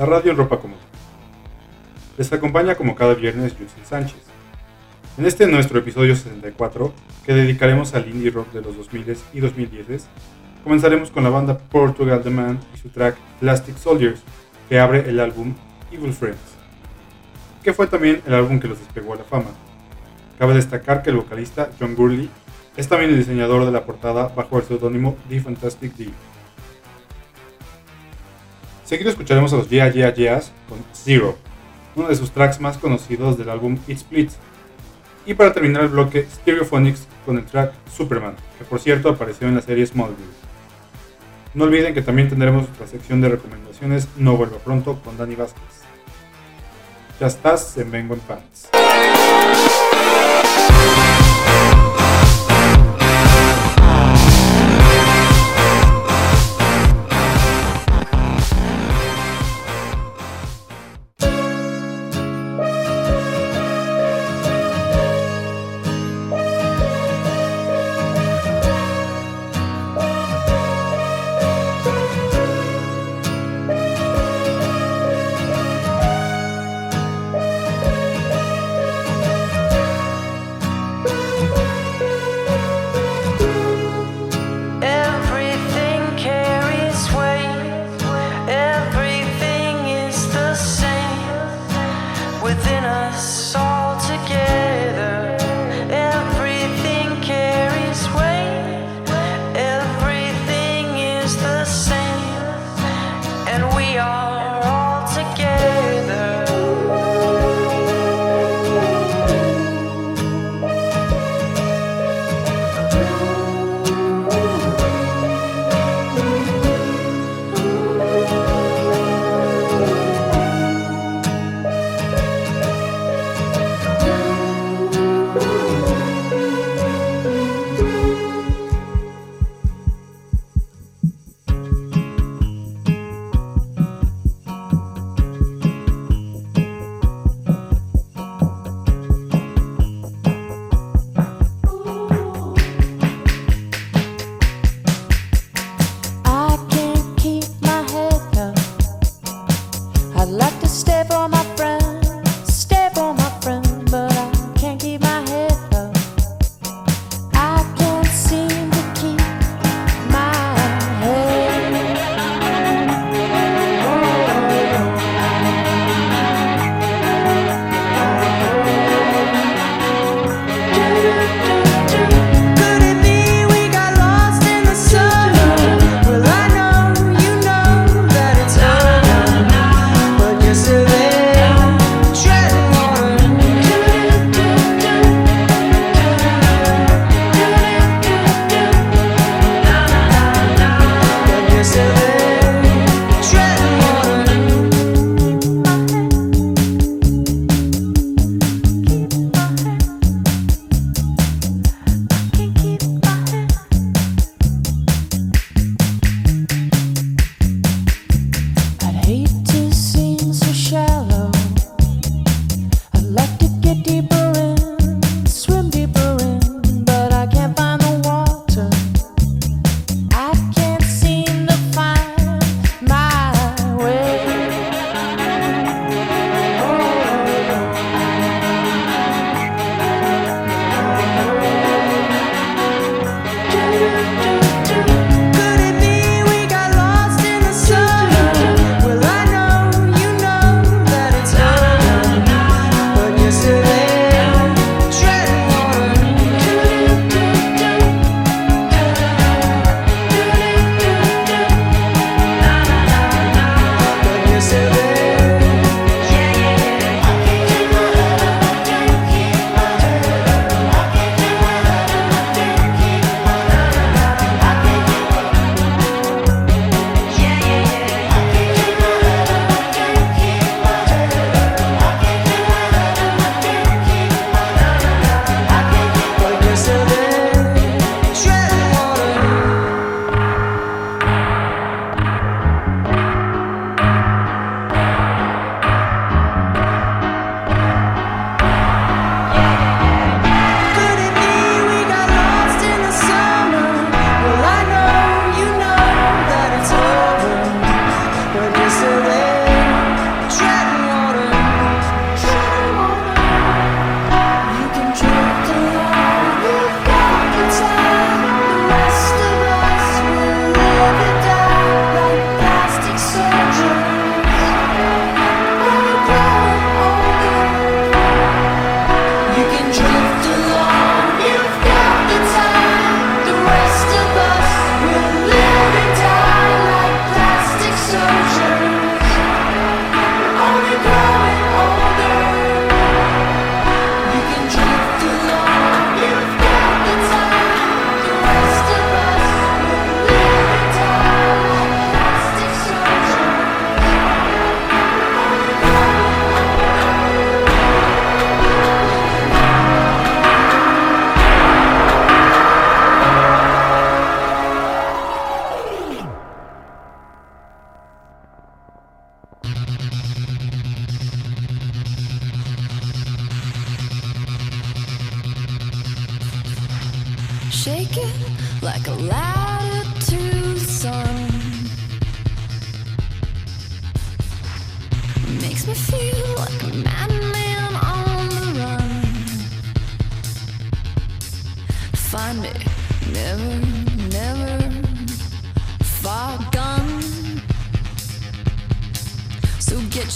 La radio en ropa común. Les acompaña como cada viernes Justin Sánchez. En este nuestro episodio 64, que dedicaremos al indie rock de los 2000 y 2010, comenzaremos con la banda Portugal The Man y su track Plastic Soldiers, que abre el álbum Evil Friends, que fue también el álbum que los despegó a la fama. Cabe destacar que el vocalista John Gurley es también el diseñador de la portada bajo el seudónimo The Fantastic D. Seguido escucharemos a los Yeah Yeah Yeahs con Zero, uno de sus tracks más conocidos del álbum It Splits. Y para terminar el bloque, Stereophonics con el track Superman, que por cierto apareció en la serie Smallville. No olviden que también tendremos nuestra sección de recomendaciones No Vuelva Pronto con Dani Vázquez. Ya estás en Vengo en Pants.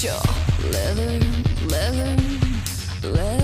Your leather, leather, leather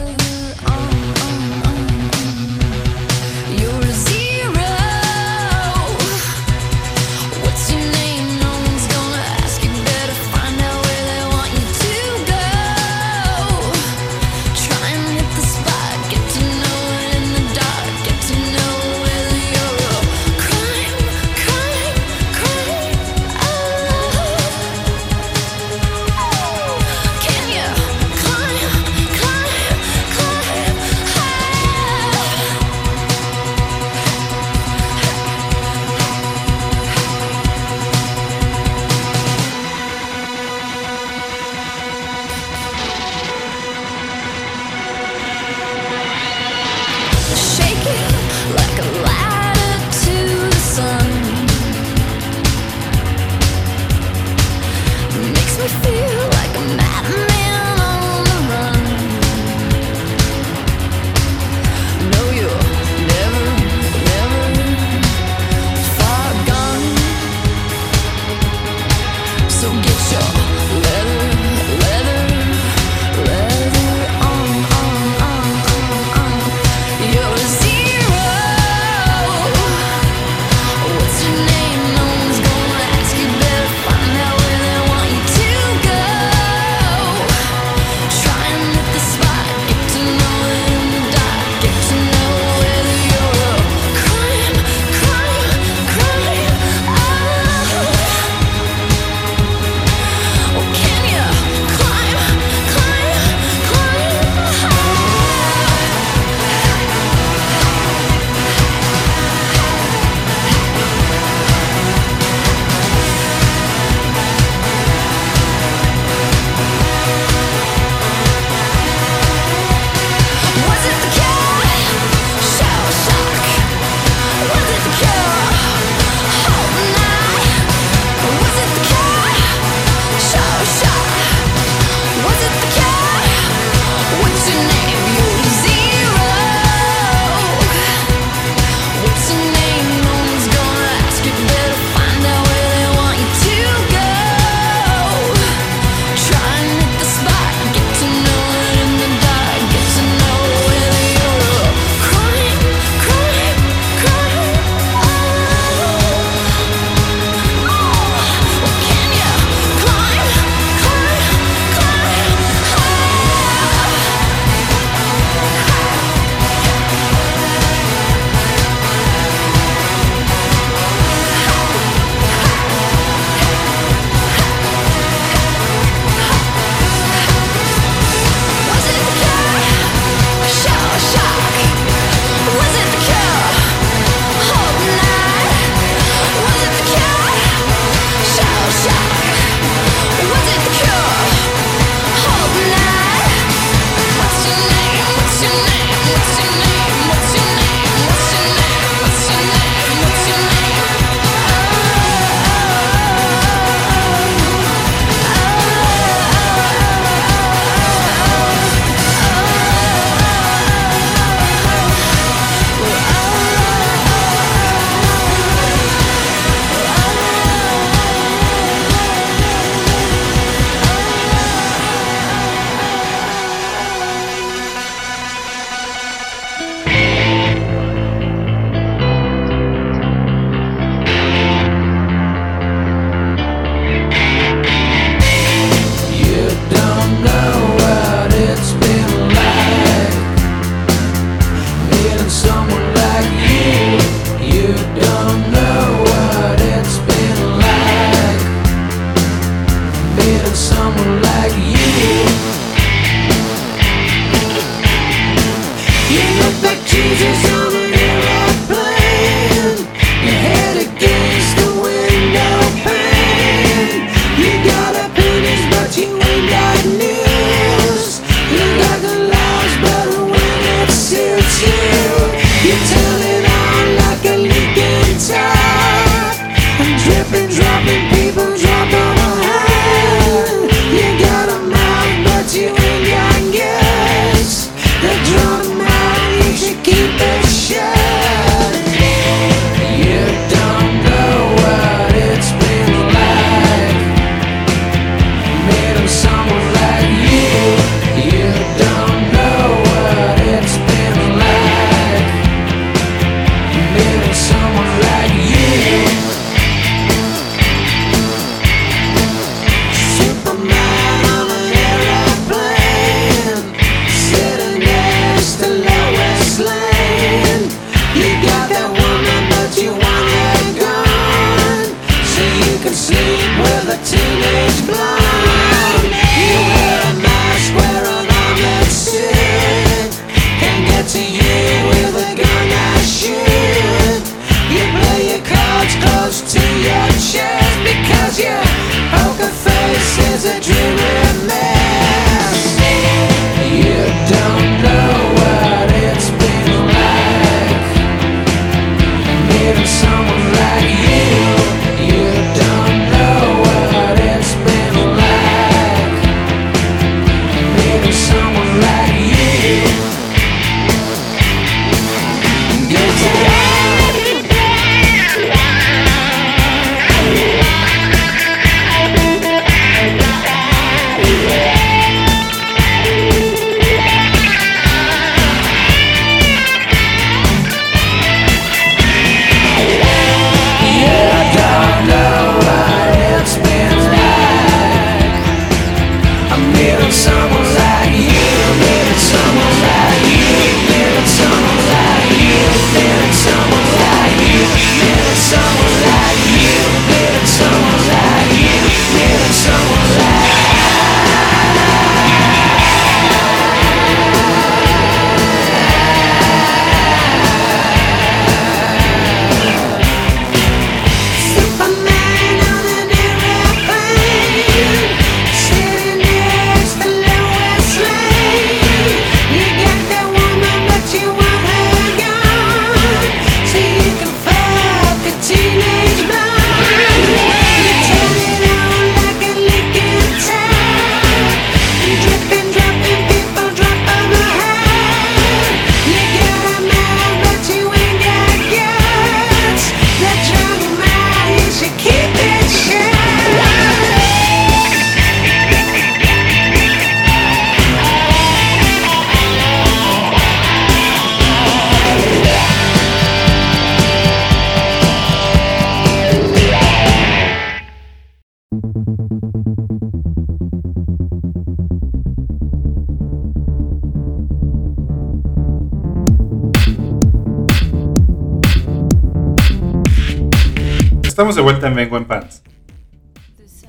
Estamos de vuelta en Vengo en Pants.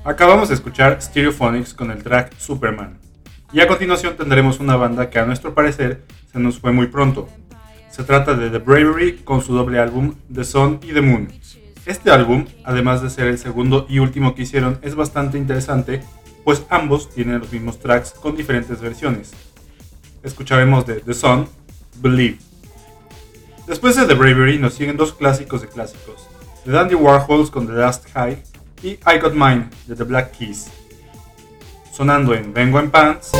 Acabamos de escuchar Stereophonics con el track Superman. Y a continuación tendremos una banda que a nuestro parecer se nos fue muy pronto. Se trata de The Bravery con su doble álbum The Sun y The Moon. Este álbum, además de ser el segundo y último que hicieron, es bastante interesante, pues ambos tienen los mismos tracks con diferentes versiones. Escucharemos de The Sun, Believe. Después de The Bravery nos siguen dos clásicos de clásicos, The Dandy Warhols con The Last High y I Got Mine de The Black Keys. Sonando en Vengo en Pants.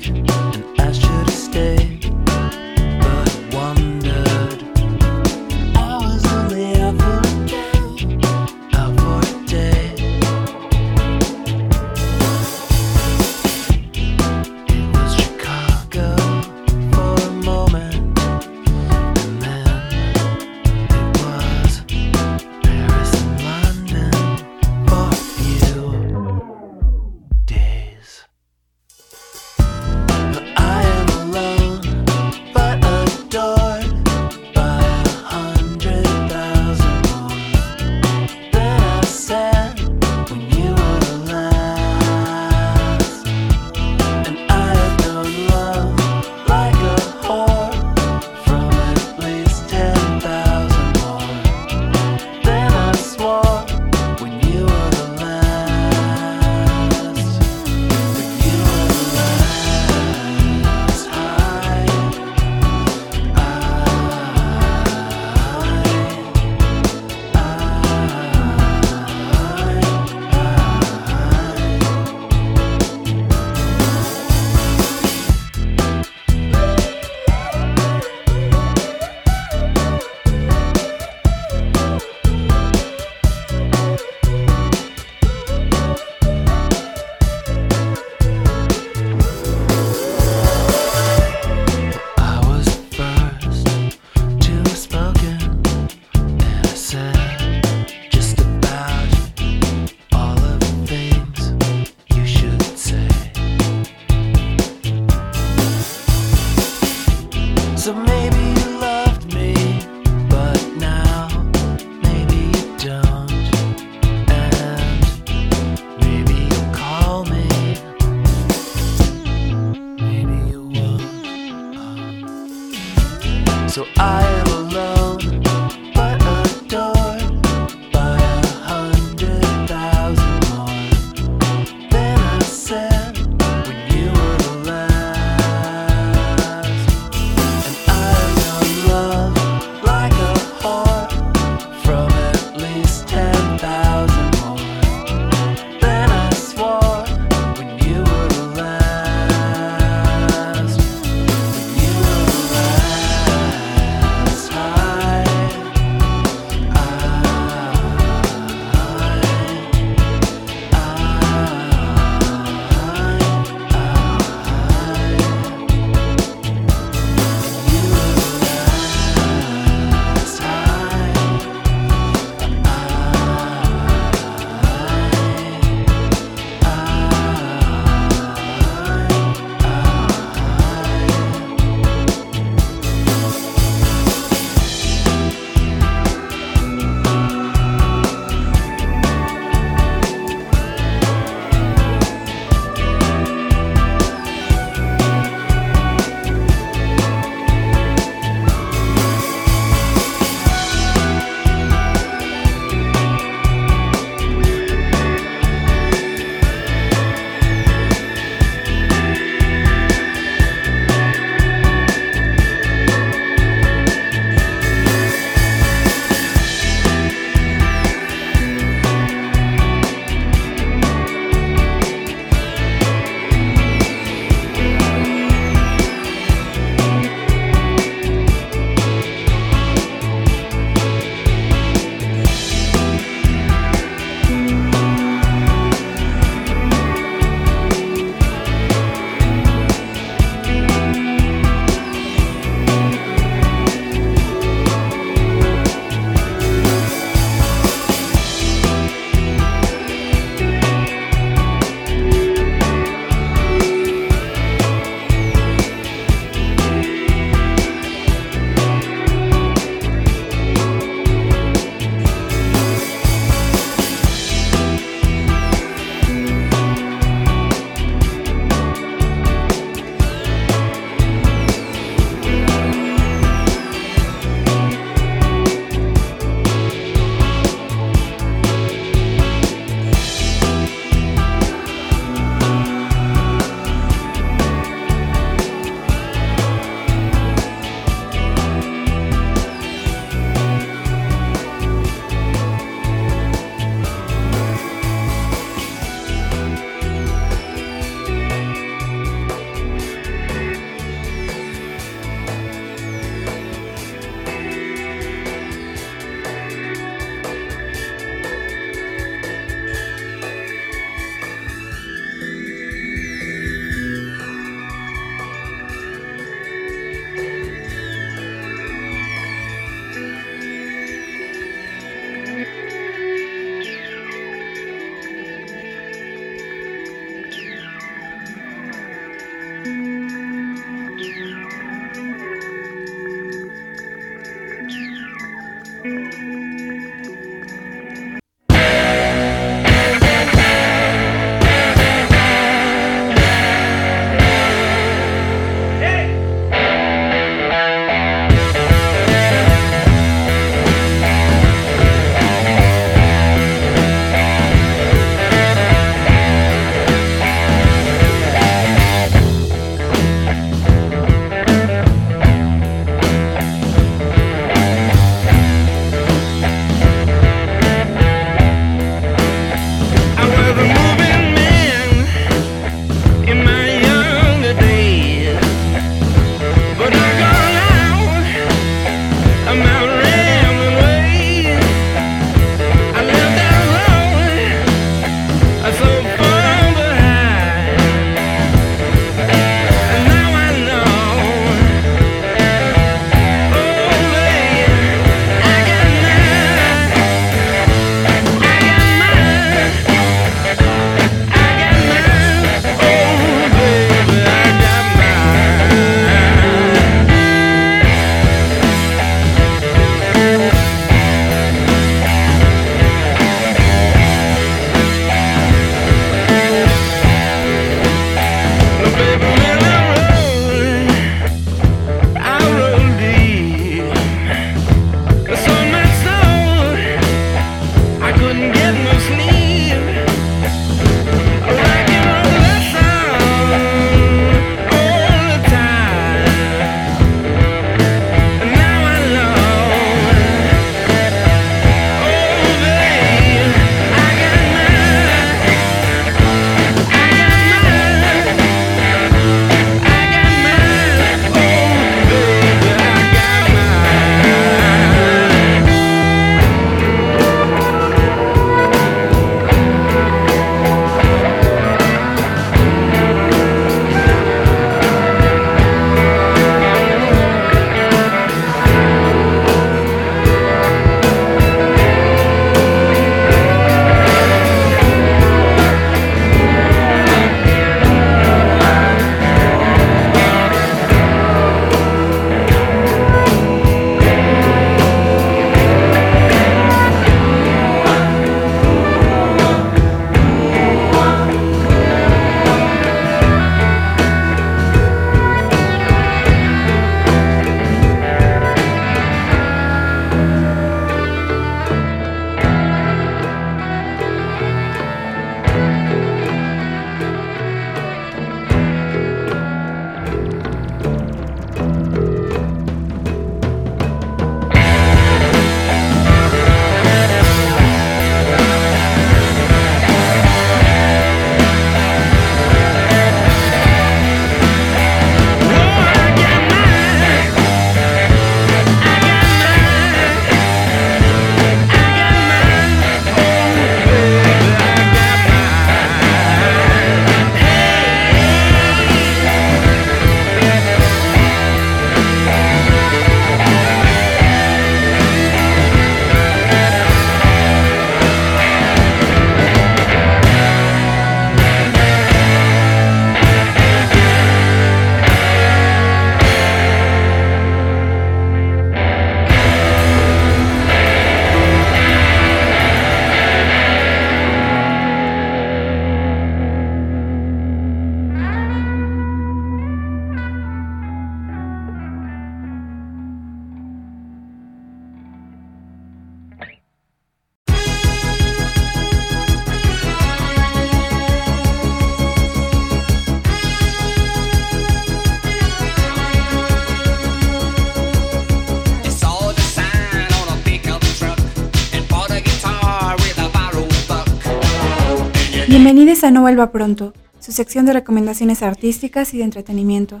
No Vuelva Pronto, su sección de recomendaciones artísticas y de entretenimiento.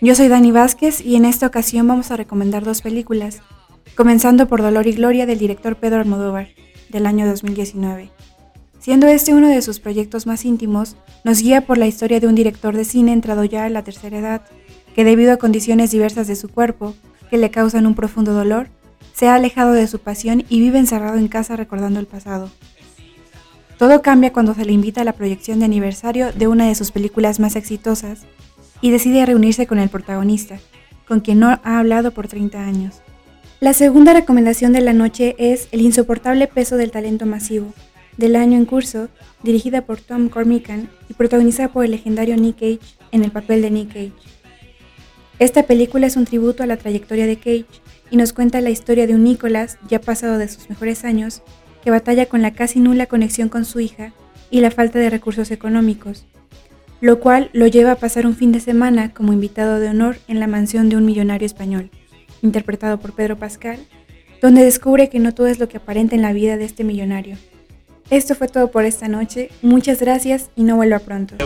Yo soy Dani Vázquez y en esta ocasión vamos a recomendar dos películas, comenzando por Dolor y Gloria del director Pedro Almodóvar, del año 2019. Siendo este uno de sus proyectos más íntimos, nos guía por la historia de un director de cine entrado ya a la tercera edad, que debido a condiciones diversas de su cuerpo, que le causan un profundo dolor, se ha alejado de su pasión y vive encerrado en casa recordando el pasado. Todo cambia cuando se le invita a la proyección de aniversario de una de sus películas más exitosas y decide reunirse con el protagonista, con quien no ha hablado por 30 años. La segunda recomendación de la noche es El insoportable peso del talento masivo, del año en curso, dirigida por Tom Cormican y protagonizada por el legendario Nick Cage en el papel de Nick Cage. Esta película es un tributo a la trayectoria de Cage y nos cuenta la historia de un Nicholas ya pasado de sus mejores años que batalla con la casi nula conexión con su hija y la falta de recursos económicos, lo cual lo lleva a pasar un fin de semana como invitado de honor en la mansión de un millonario español, interpretado por Pedro Pascal, donde descubre que no todo es lo que aparenta en la vida de este millonario. Esto fue todo por esta noche, muchas gracias y no vuelva pronto.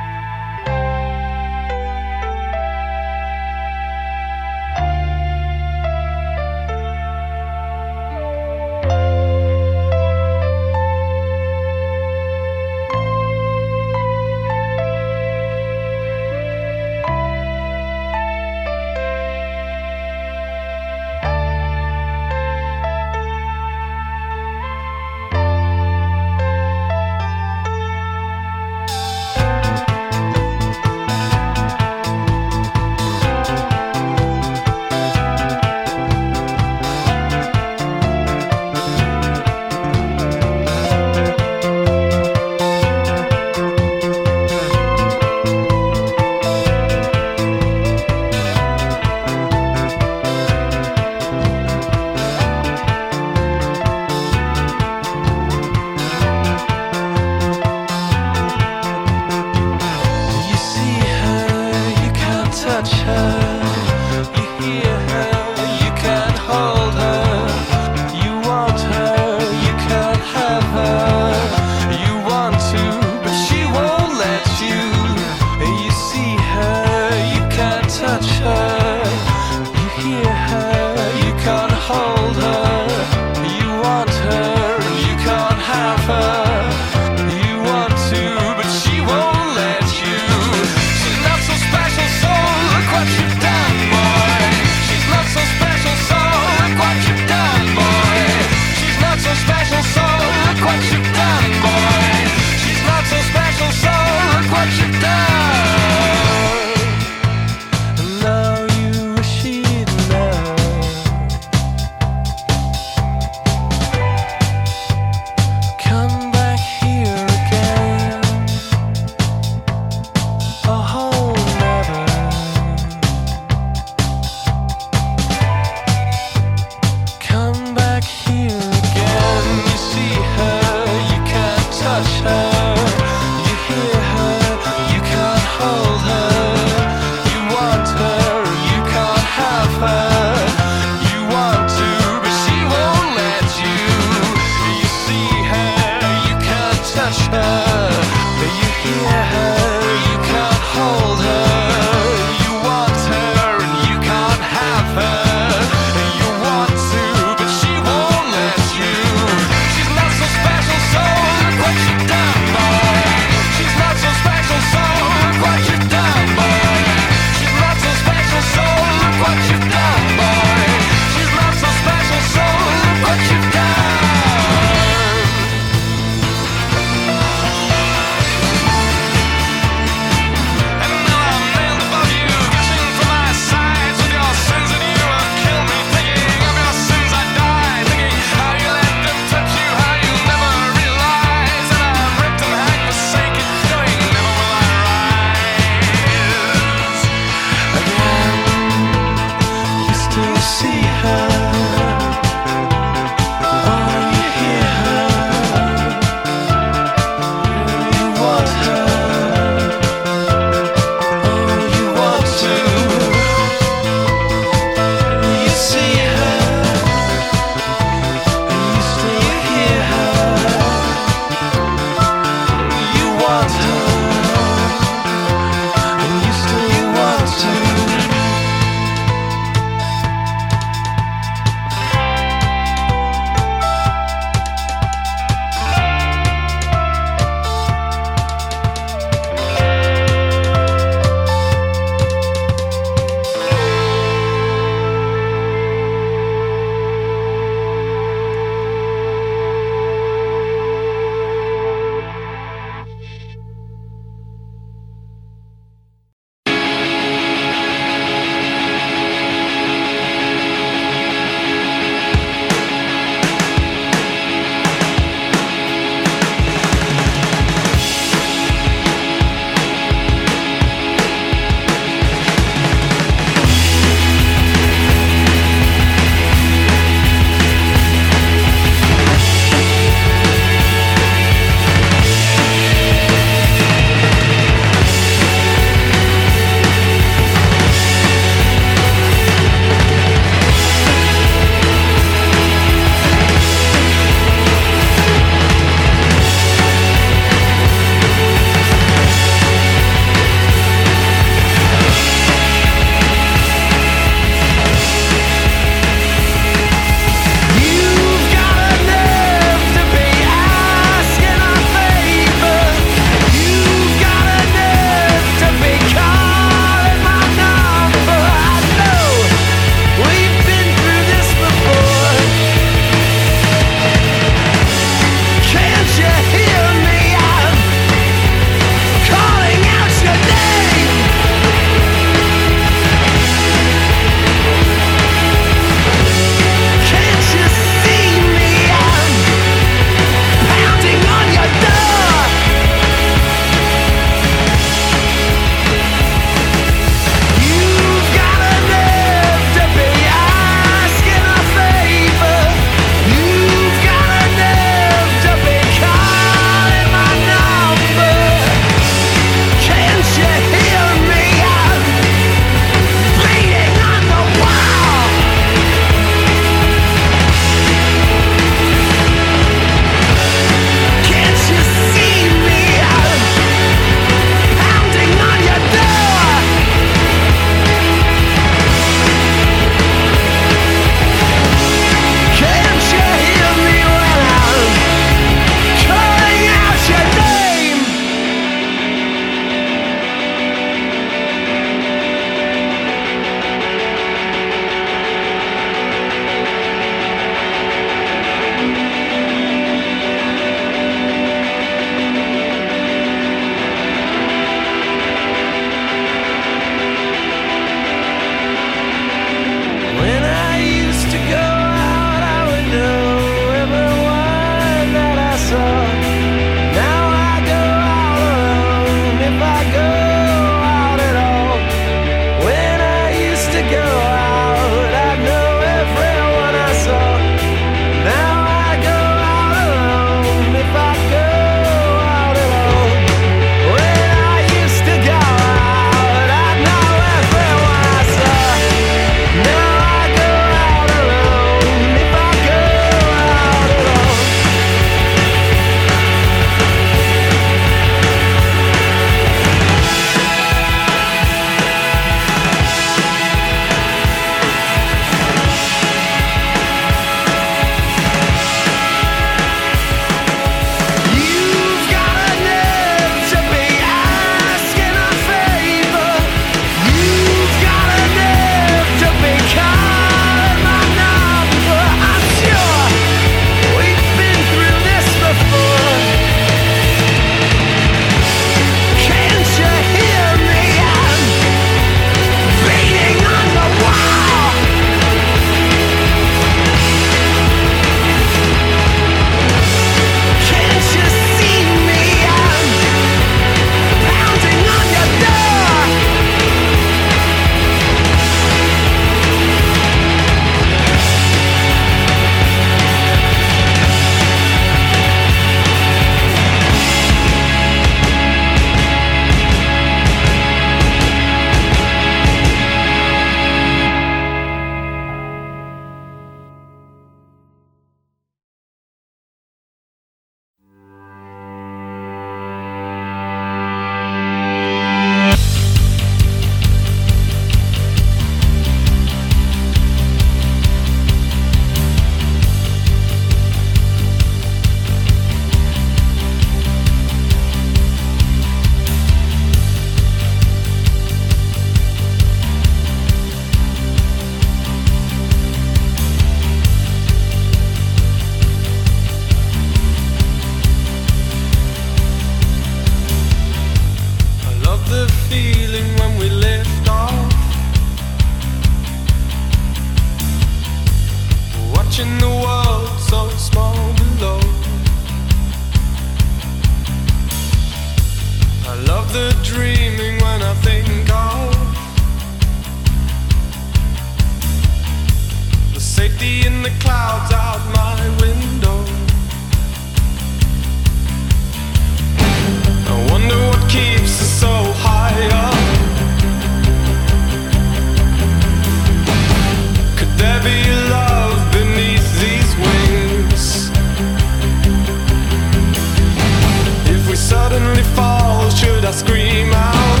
Suddenly fall, should I scream out?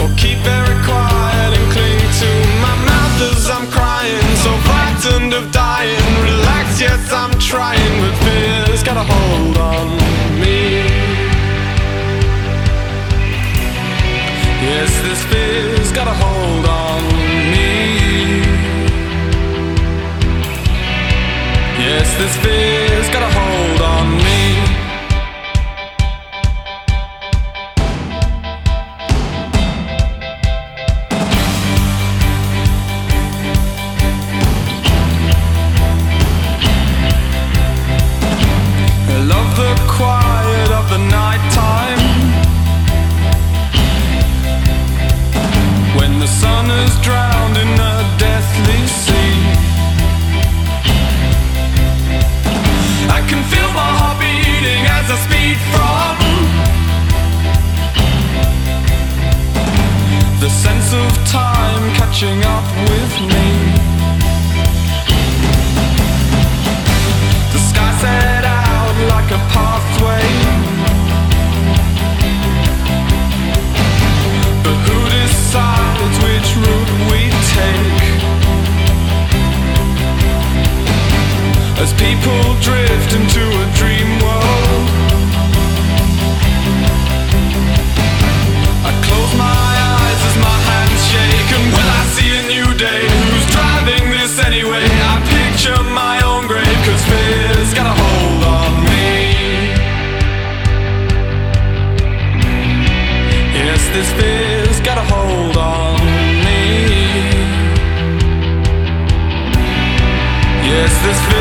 Or keep very quiet and cling to my mouth as I'm crying? So frightened of dying, relax, yes, I'm trying, but fear's got a hold on me. Yes, this fear's got a hold got a hold on me. Yes, this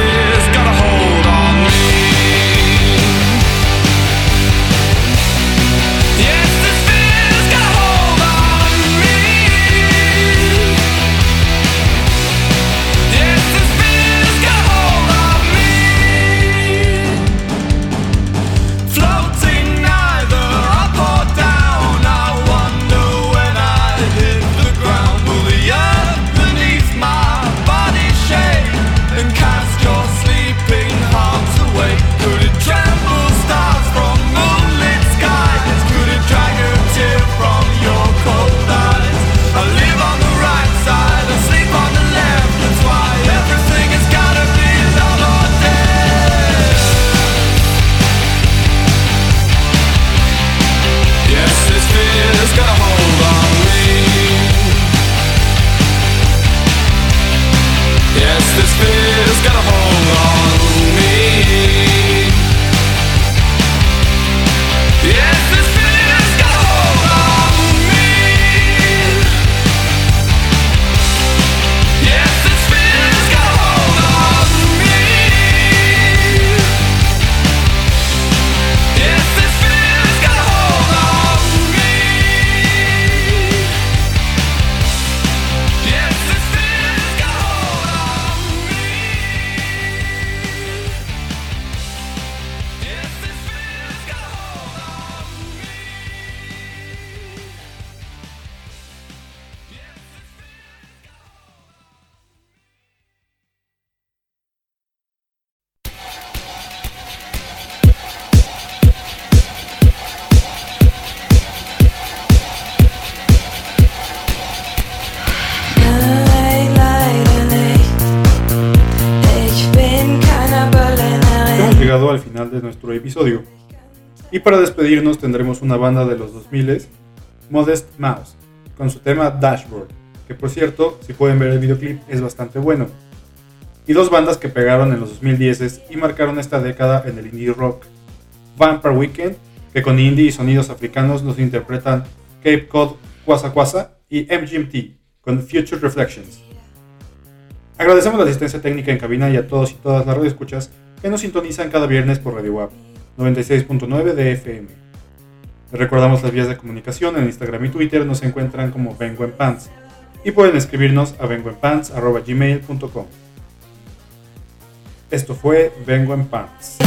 episodio. Y para despedirnos tendremos una banda de los 2000, Modest Mouse, con su tema Dashboard, que por cierto, si pueden ver el videoclip, es bastante bueno. Y dos bandas que pegaron en los 2010 y marcaron esta década en el indie rock. Vampire Weekend, que con indie y sonidos africanos nos interpretan Cape Cod Quasa Quasa y MGMT con Future Reflections. Agradecemos la asistencia técnica en cabina y a todos y todas las radioescuchas que nos sintonizan cada viernes por Radio Web. 96.9 de FM. Recordamos las vías de comunicación en Instagram y Twitter, nos encuentran como Vengo en Pants y pueden escribirnos a vengoenpants.gmail.com. Esto fue Vengo en Pants.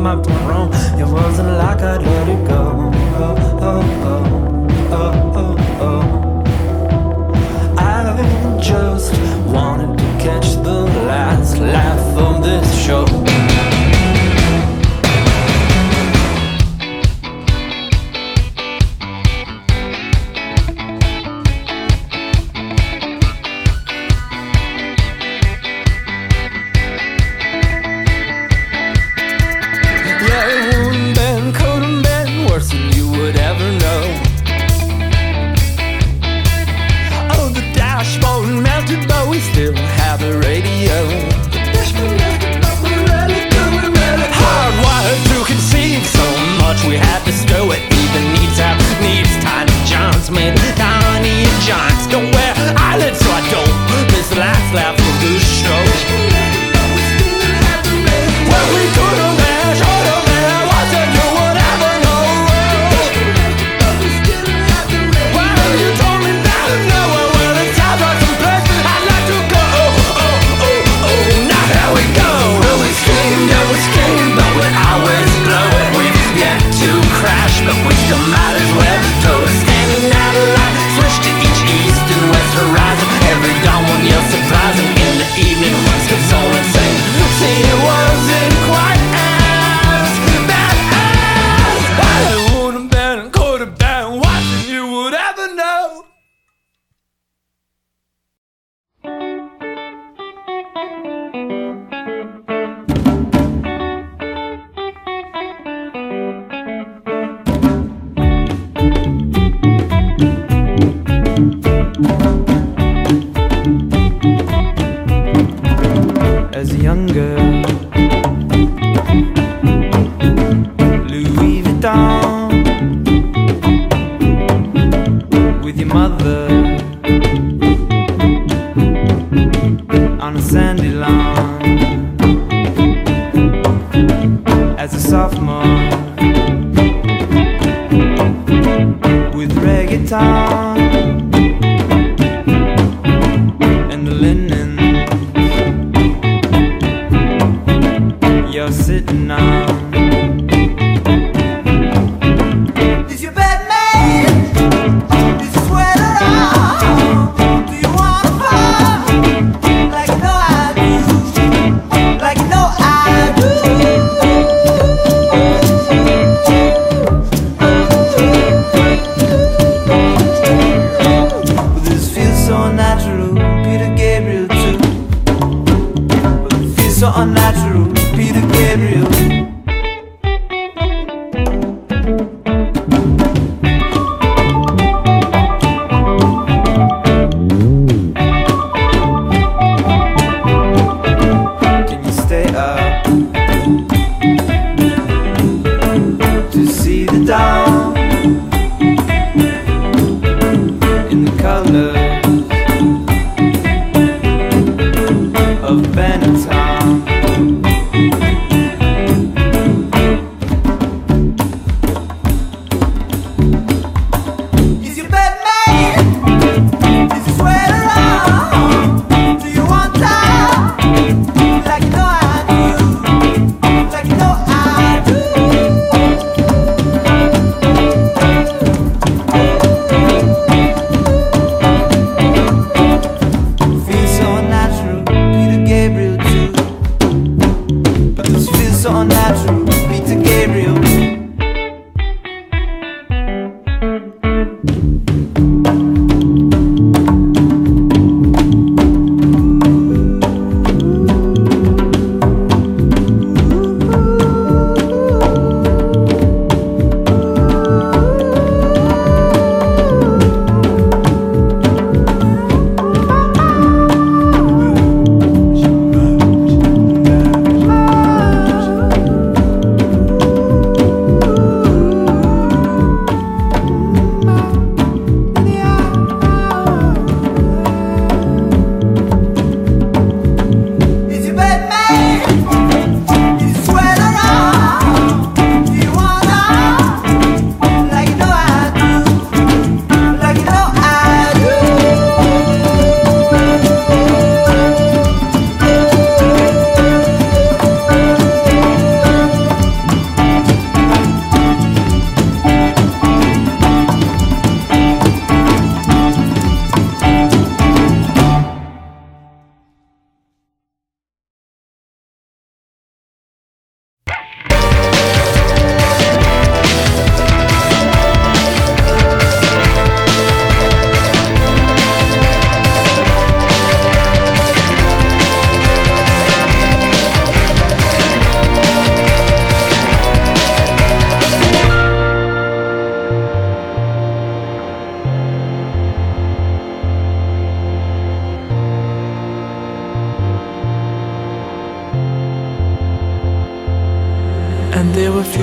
my throne. It wasn't like I'd let it go.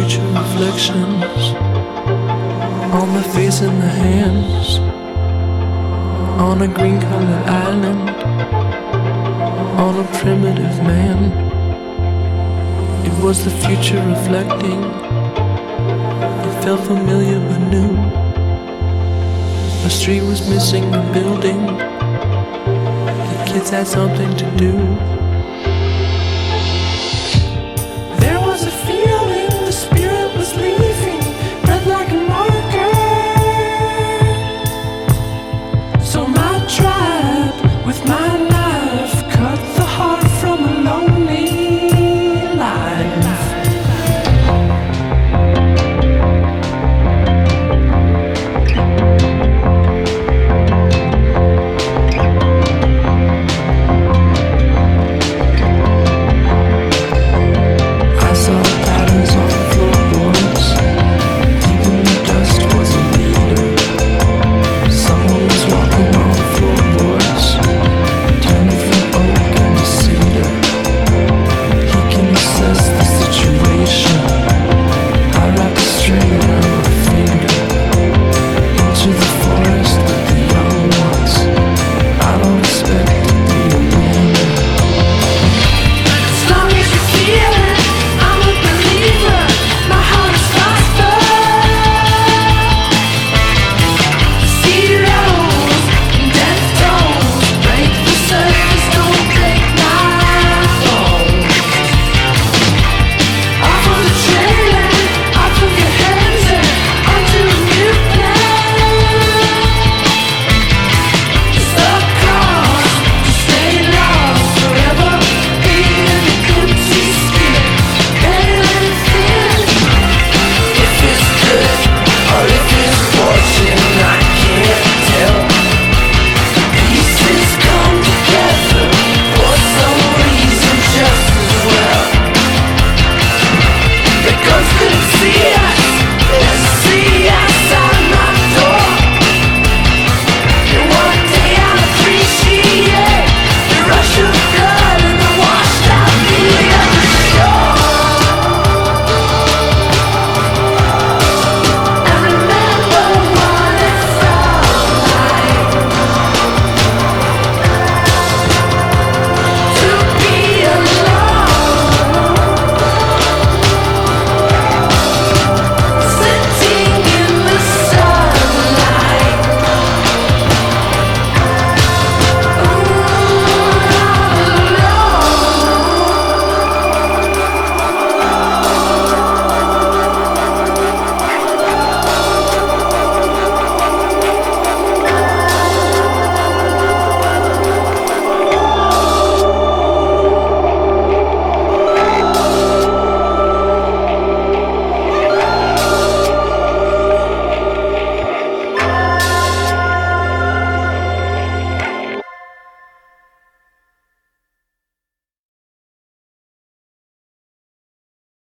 future reflections on my face and my hands on a green colored island. On a primitive man. It was the future reflecting. It felt familiar but new. A street was missing a building. The kids had something to do.